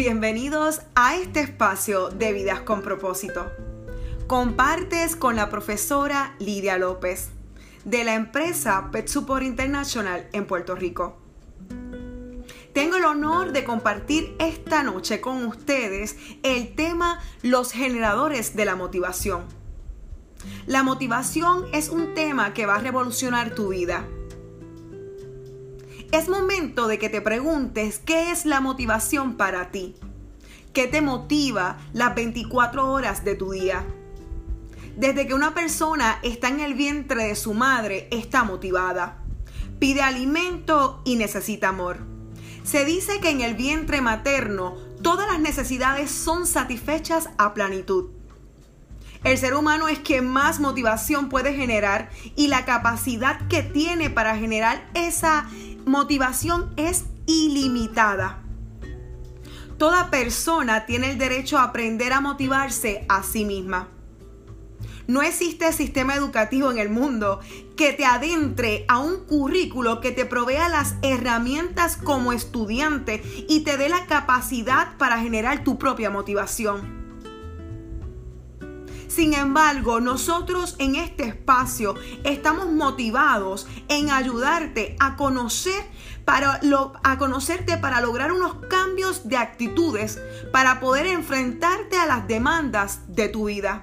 Bienvenidos a este espacio de Vidas con propósito. Compartes con la profesora Lidia López de la empresa Pet Support International en Puerto Rico. Tengo el honor de compartir esta noche con ustedes el tema los generadores de la motivación. La motivación es un tema que va a revolucionar tu vida es momento de que te preguntes qué es la motivación para ti. ¿Qué te motiva las 24 horas de tu día? Desde que una persona está en el vientre de su madre, está motivada. Pide alimento y necesita amor. Se dice que en el vientre materno todas las necesidades son satisfechas a plenitud. El ser humano es quien más motivación puede generar y la capacidad que tiene para generar esa motivación es ilimitada. Toda persona tiene el derecho a aprender a motivarse a sí misma. No existe sistema educativo en el mundo que te adentre a un currículo que te provea las herramientas como estudiante y te dé la capacidad para generar tu propia motivación. Sin embargo, nosotros en este espacio estamos motivados en ayudarte a conocer para a conocerte para lograr unos cambios de actitudes para poder enfrentarte a las demandas de tu vida.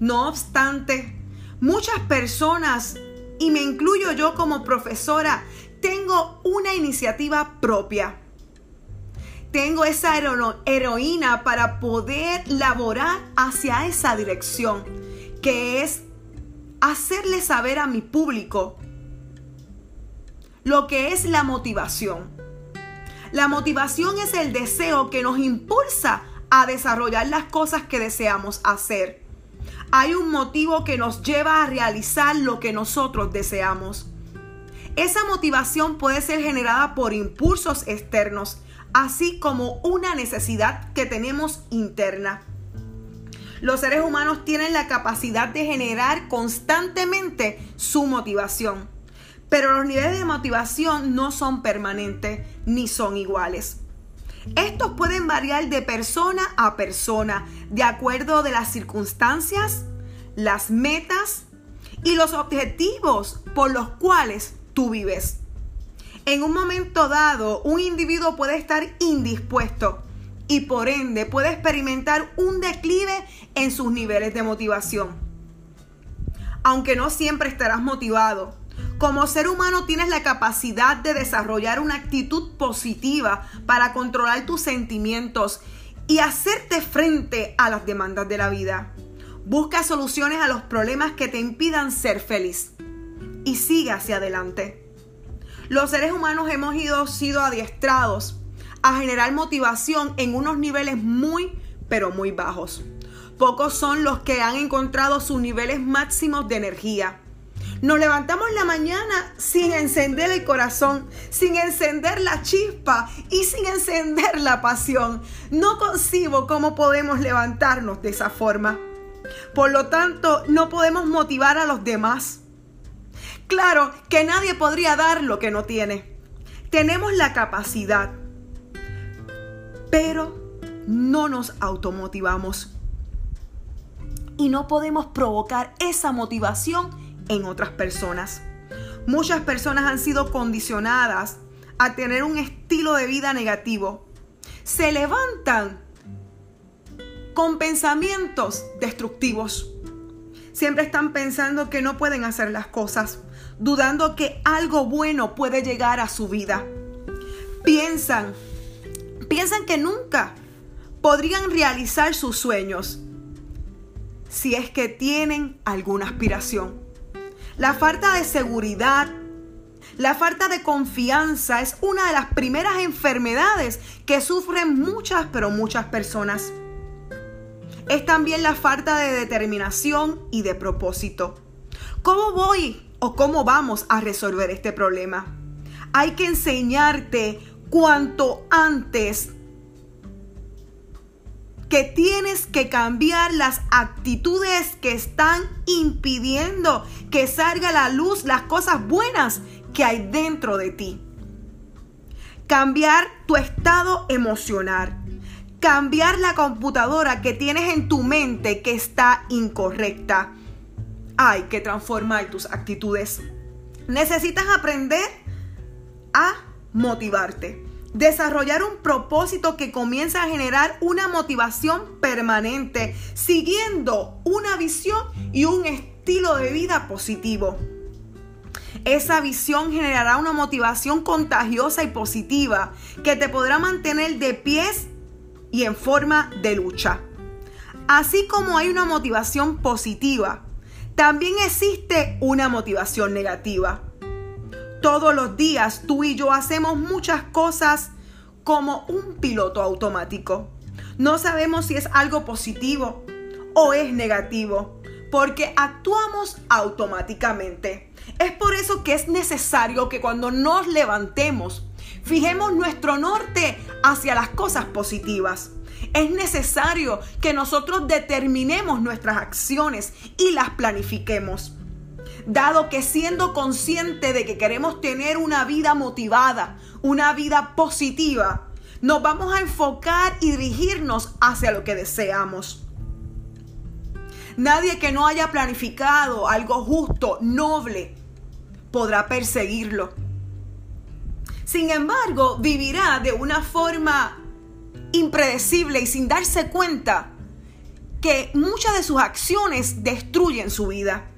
No obstante, muchas personas y me incluyo yo como profesora, tengo una iniciativa propia tengo esa heroína para poder laborar hacia esa dirección, que es hacerle saber a mi público lo que es la motivación. La motivación es el deseo que nos impulsa a desarrollar las cosas que deseamos hacer. Hay un motivo que nos lleva a realizar lo que nosotros deseamos. Esa motivación puede ser generada por impulsos externos así como una necesidad que tenemos interna. Los seres humanos tienen la capacidad de generar constantemente su motivación, pero los niveles de motivación no son permanentes ni son iguales. Estos pueden variar de persona a persona, de acuerdo de las circunstancias, las metas y los objetivos por los cuales tú vives. En un momento dado, un individuo puede estar indispuesto y por ende puede experimentar un declive en sus niveles de motivación. Aunque no siempre estarás motivado, como ser humano tienes la capacidad de desarrollar una actitud positiva para controlar tus sentimientos y hacerte frente a las demandas de la vida. Busca soluciones a los problemas que te impidan ser feliz y sigue hacia adelante. Los seres humanos hemos ido, sido adiestrados a generar motivación en unos niveles muy, pero muy bajos. Pocos son los que han encontrado sus niveles máximos de energía. Nos levantamos la mañana sin encender el corazón, sin encender la chispa y sin encender la pasión. No concibo cómo podemos levantarnos de esa forma. Por lo tanto, no podemos motivar a los demás. Claro que nadie podría dar lo que no tiene. Tenemos la capacidad, pero no nos automotivamos. Y no podemos provocar esa motivación en otras personas. Muchas personas han sido condicionadas a tener un estilo de vida negativo. Se levantan con pensamientos destructivos. Siempre están pensando que no pueden hacer las cosas dudando que algo bueno puede llegar a su vida. Piensan, piensan que nunca podrían realizar sus sueños si es que tienen alguna aspiración. La falta de seguridad, la falta de confianza es una de las primeras enfermedades que sufren muchas, pero muchas personas. Es también la falta de determinación y de propósito. ¿Cómo voy cómo vamos a resolver este problema. Hay que enseñarte cuanto antes que tienes que cambiar las actitudes que están impidiendo que salga a la luz las cosas buenas que hay dentro de ti. cambiar tu estado emocional, cambiar la computadora que tienes en tu mente que está incorrecta. Hay que transformar tus actitudes. Necesitas aprender a motivarte. Desarrollar un propósito que comienza a generar una motivación permanente, siguiendo una visión y un estilo de vida positivo. Esa visión generará una motivación contagiosa y positiva que te podrá mantener de pies y en forma de lucha. Así como hay una motivación positiva, también existe una motivación negativa. Todos los días tú y yo hacemos muchas cosas como un piloto automático. No sabemos si es algo positivo o es negativo, porque actuamos automáticamente. Es por eso que es necesario que cuando nos levantemos, fijemos nuestro norte hacia las cosas positivas. Es necesario que nosotros determinemos nuestras acciones y las planifiquemos. Dado que siendo consciente de que queremos tener una vida motivada, una vida positiva, nos vamos a enfocar y dirigirnos hacia lo que deseamos. Nadie que no haya planificado algo justo, noble, podrá perseguirlo. Sin embargo, vivirá de una forma impredecible y sin darse cuenta que muchas de sus acciones destruyen su vida.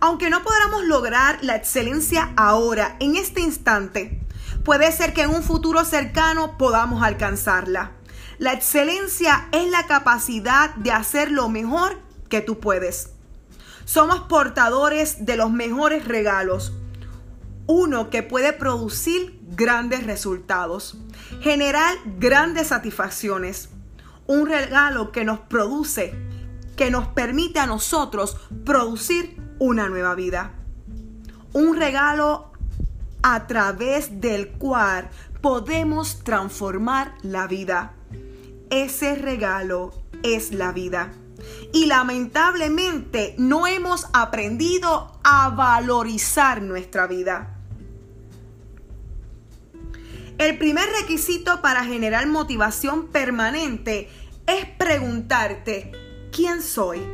Aunque no podamos lograr la excelencia ahora, en este instante, puede ser que en un futuro cercano podamos alcanzarla. La excelencia es la capacidad de hacer lo mejor que tú puedes. Somos portadores de los mejores regalos. Uno que puede producir grandes resultados, generar grandes satisfacciones. Un regalo que nos produce, que nos permite a nosotros producir una nueva vida. Un regalo a través del cual podemos transformar la vida. Ese regalo es la vida. Y lamentablemente no hemos aprendido a valorizar nuestra vida. El primer requisito para generar motivación permanente es preguntarte, ¿quién soy?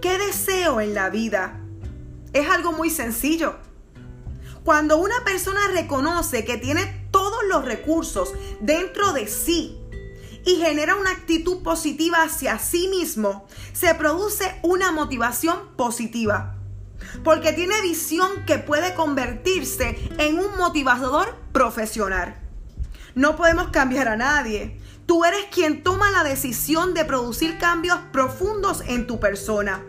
¿Qué deseo en la vida? Es algo muy sencillo. Cuando una persona reconoce que tiene todos los recursos dentro de sí y genera una actitud positiva hacia sí mismo, se produce una motivación positiva. Porque tiene visión que puede convertirse en un motivador profesional. No podemos cambiar a nadie. Tú eres quien toma la decisión de producir cambios profundos en tu persona.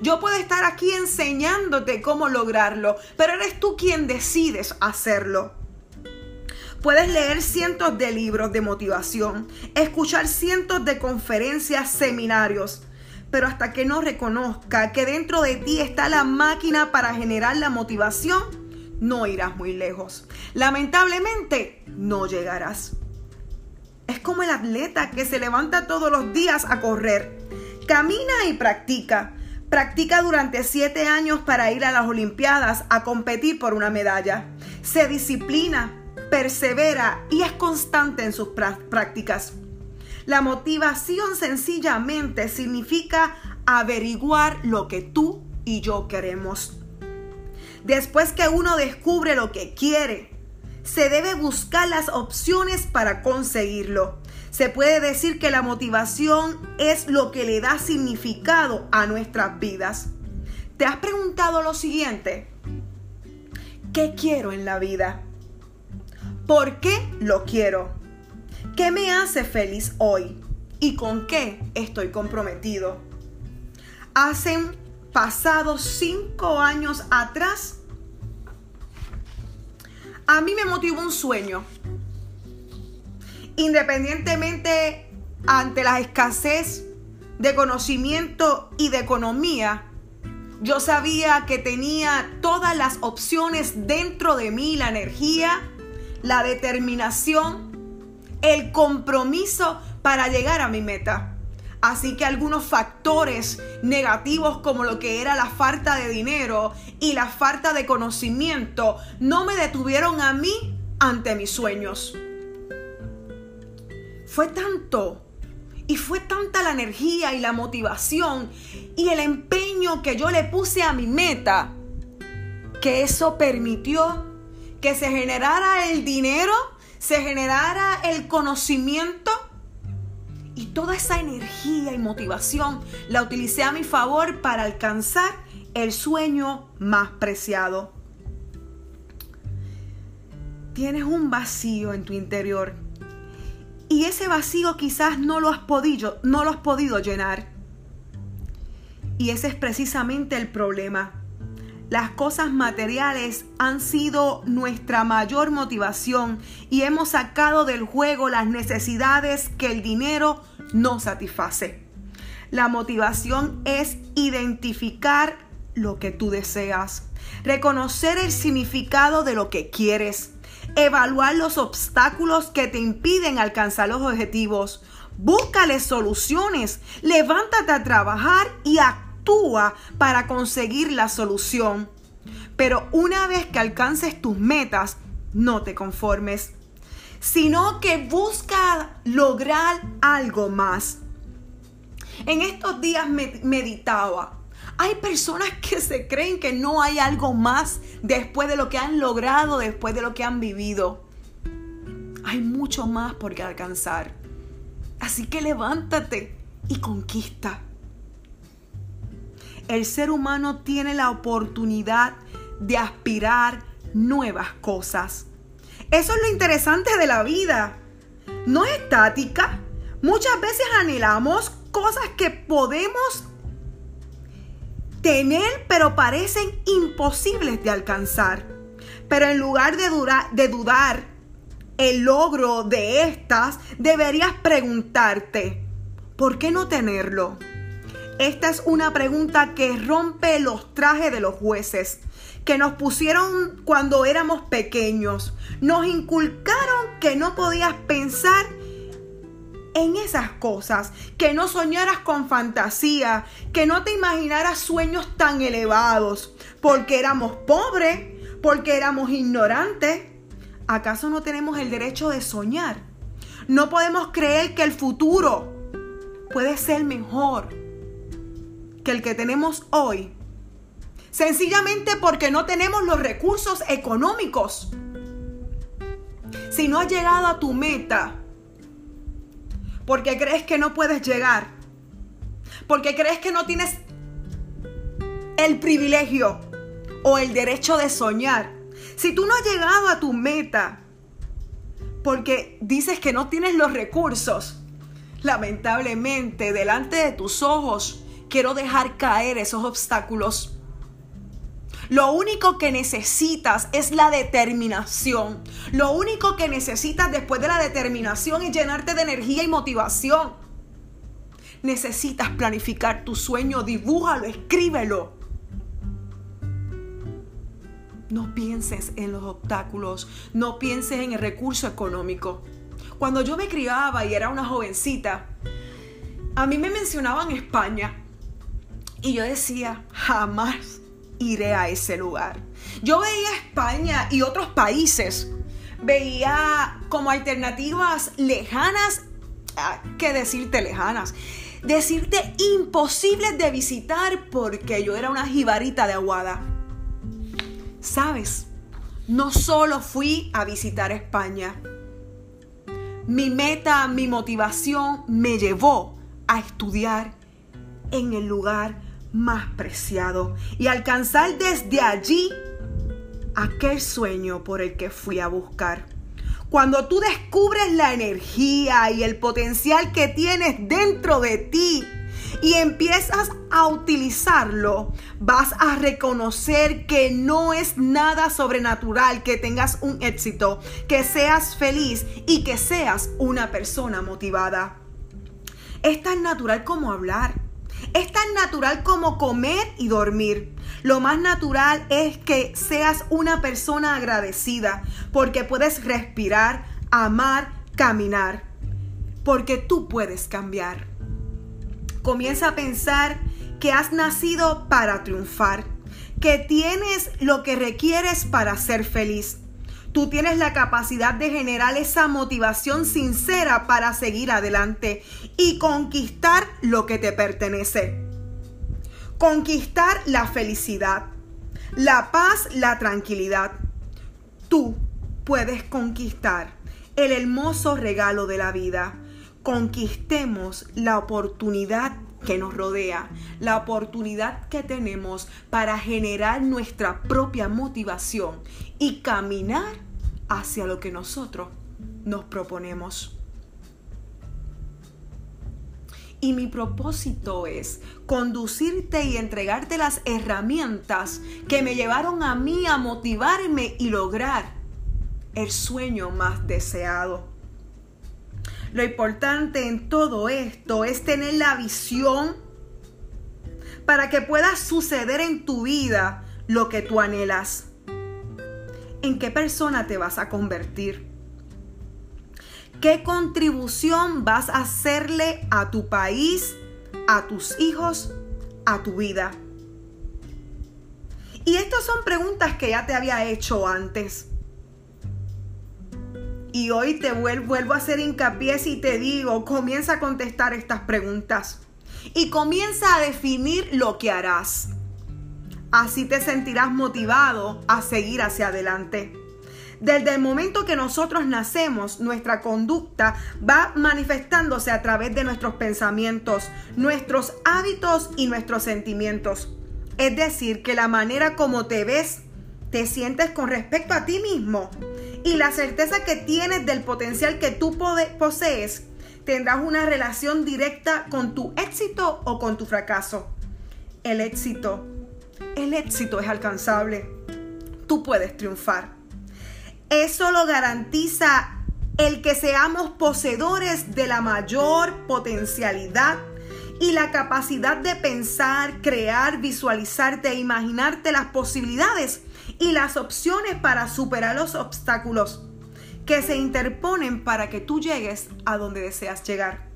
Yo puedo estar aquí enseñándote cómo lograrlo, pero eres tú quien decides hacerlo. Puedes leer cientos de libros de motivación, escuchar cientos de conferencias, seminarios, pero hasta que no reconozca que dentro de ti está la máquina para generar la motivación, no irás muy lejos. Lamentablemente, no llegarás. Es como el atleta que se levanta todos los días a correr. Camina y practica. Practica durante siete años para ir a las Olimpiadas a competir por una medalla. Se disciplina, persevera y es constante en sus prácticas. La motivación sencillamente significa averiguar lo que tú y yo queremos. Después que uno descubre lo que quiere, se debe buscar las opciones para conseguirlo. Se puede decir que la motivación es lo que le da significado a nuestras vidas. ¿Te has preguntado lo siguiente? ¿Qué quiero en la vida? ¿Por qué lo quiero? ¿Qué me hace feliz hoy? ¿Y con qué estoy comprometido? Hace pasados cinco años atrás, a mí me motivó un sueño. Independientemente ante la escasez de conocimiento y de economía, yo sabía que tenía todas las opciones dentro de mí, la energía, la determinación, el compromiso para llegar a mi meta. Así que algunos factores negativos como lo que era la falta de dinero y la falta de conocimiento no me detuvieron a mí ante mis sueños. Fue tanto y fue tanta la energía y la motivación y el empeño que yo le puse a mi meta que eso permitió que se generara el dinero, se generara el conocimiento y toda esa energía y motivación la utilicé a mi favor para alcanzar el sueño más preciado. Tienes un vacío en tu interior y ese vacío quizás no lo has podido, no lo has podido llenar. Y ese es precisamente el problema. Las cosas materiales han sido nuestra mayor motivación y hemos sacado del juego las necesidades que el dinero no satisface. La motivación es identificar lo que tú deseas, reconocer el significado de lo que quieres, evaluar los obstáculos que te impiden alcanzar los objetivos, búscale soluciones, levántate a trabajar y actúa para conseguir la solución. Pero una vez que alcances tus metas, no te conformes, sino que busca lograr algo más. En estos días meditaba hay personas que se creen que no hay algo más después de lo que han logrado, después de lo que han vivido. Hay mucho más por alcanzar. Así que levántate y conquista. El ser humano tiene la oportunidad de aspirar nuevas cosas. Eso es lo interesante de la vida. No es estática. Muchas veces anhelamos cosas que podemos tener, pero parecen imposibles de alcanzar. Pero en lugar de, dudar el logro de estas, deberías preguntarte, ¿por qué no tenerlo? Esta es una pregunta que rompe los trajes de los jueces que nos pusieron cuando éramos pequeños. Nos inculcaron que no podías pensar en esas cosas, que no soñaras con fantasía, que no te imaginaras sueños tan elevados, porque éramos pobres, porque éramos ignorantes. ¿Acaso no tenemos el derecho de soñar? No podemos creer que el futuro puede ser mejor que el que tenemos hoy. Sencillamente porque no tenemos los recursos económicos. Si no has llegado a tu meta, porque crees que no puedes llegar, porque crees que no tienes el privilegio o el derecho de soñar. Si tú no has llegado a tu meta porque dices que no tienes los recursos, lamentablemente delante de tus ojos quiero dejar caer esos obstáculos lo único que necesitas es la determinación. Lo único que necesitas después de la determinación es llenarte de energía y motivación. Necesitas planificar tu sueño, dibújalo, escríbelo. No pienses en los obstáculos, no pienses en el recurso económico. Cuando yo me criaba y era una jovencita, a mí me mencionaban España y yo decía, jamás iré a ese lugar. Yo veía España y otros países, veía como alternativas lejanas, ah, ¿qué decirte lejanas? Decirte imposibles de visitar porque yo era una jibarita de aguada. ¿Sabes? No solo fui a visitar España. Mi meta, mi motivación me llevó a estudiar en el lugar más preciado y alcanzar desde allí aquel sueño por el que fui a buscar. Cuando tú descubres la energía y el potencial que tienes dentro de ti y empiezas a utilizarlo, vas a reconocer que no es nada sobrenatural que tengas un éxito, que seas feliz y que seas una persona motivada. Es tan natural como hablar es tan natural como comer y dormir. Lo más natural es que seas una persona agradecida porque puedes respirar, amar, caminar. Porque tú puedes cambiar. Comienza a pensar que has nacido para triunfar, que tienes lo que requieres para ser feliz. Tú tienes la capacidad de generar esa motivación sincera para seguir adelante y conquistar lo que te pertenece. Conquistar la felicidad, la paz, la tranquilidad. Tú puedes conquistar el hermoso regalo de la vida. Conquistemos la oportunidad que nos rodea, la oportunidad que tenemos para generar nuestra propia motivación y caminar hacia lo que nosotros nos proponemos. Y mi propósito es conducirte y entregarte las herramientas que me llevaron a mí a motivarme y lograr el sueño más deseado. Lo importante en todo esto es tener la visión para que pueda suceder en tu vida lo que tú anhelas. ¿En qué persona te vas a convertir? ¿Qué contribución vas a hacerle a tu país, a tus hijos, a tu vida? Y estas son preguntas que ya te había hecho antes. Y hoy te vuelvo a hacer hincapié y te digo, comienza a contestar estas preguntas y comienza a definir lo que harás. Así te sentirás motivado a seguir hacia adelante. Desde el momento que nosotros nacemos, nuestra conducta va manifestándose a través de nuestros pensamientos, nuestros hábitos y nuestros sentimientos. Es decir, que la manera como te ves, te sientes con respecto a ti mismo y la certeza que tienes del potencial que tú posees, tendrás una relación directa con tu éxito o con tu fracaso. El éxito, el éxito es alcanzable. Tú puedes triunfar. Eso lo garantiza el que seamos poseedores de la mayor potencialidad y la capacidad de pensar, crear, visualizarte e imaginarte las posibilidades y las opciones para superar los obstáculos que se interponen para que tú llegues a donde deseas llegar.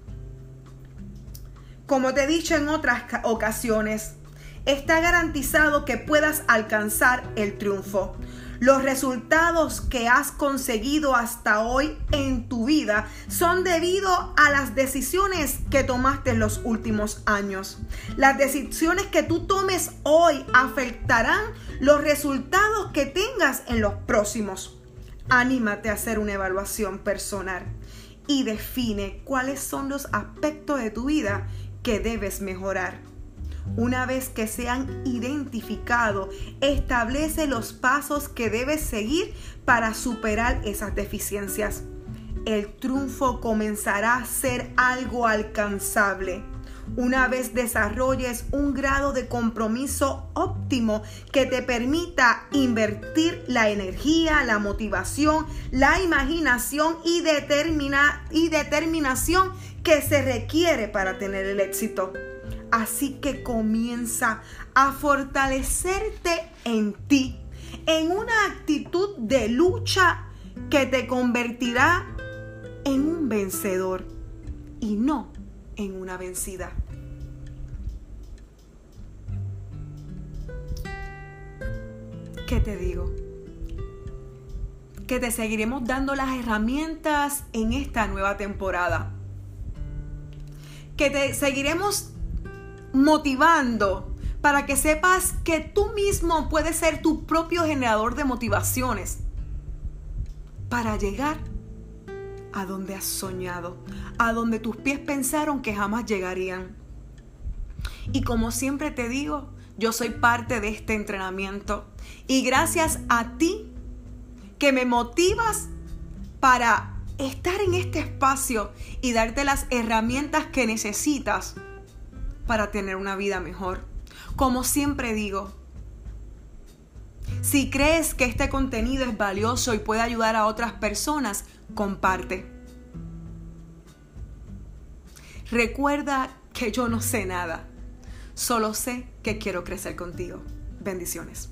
Como te he dicho en otras ocasiones, está garantizado que puedas alcanzar el triunfo. Los resultados que has conseguido hasta hoy en tu vida son debido a las decisiones que tomaste en los últimos años. Las decisiones que tú tomes hoy afectarán los resultados que tengas en los próximos. Anímate a hacer una evaluación personal y define cuáles son los aspectos de tu vida que debes mejorar. Una vez que se han identificado, establece los pasos que debes seguir para superar esas deficiencias. El triunfo comenzará a ser algo alcanzable. Una vez desarrolles un grado de compromiso óptimo que te permita invertir la energía, la motivación, la imaginación y, y determinación que se requiere para tener el éxito. Así que comienza a fortalecerte en ti, en una actitud de lucha que te convertirá en un vencedor y no en una vencida. ¿Qué te digo? Que te seguiremos dando las herramientas en esta nueva temporada. Que te seguiremos motivando para que sepas que tú mismo puedes ser tu propio generador de motivaciones para llegar a donde has soñado, a donde tus pies pensaron que jamás llegarían. Y como siempre te digo, yo soy parte de este entrenamiento y gracias a ti que me motivas para estar en este espacio y darte las herramientas que necesitas para tener una vida mejor. Como siempre digo, si crees que este contenido es valioso y puede ayudar a otras personas, comparte. Recuerda que yo no sé nada, solo sé que quiero crecer contigo. Bendiciones.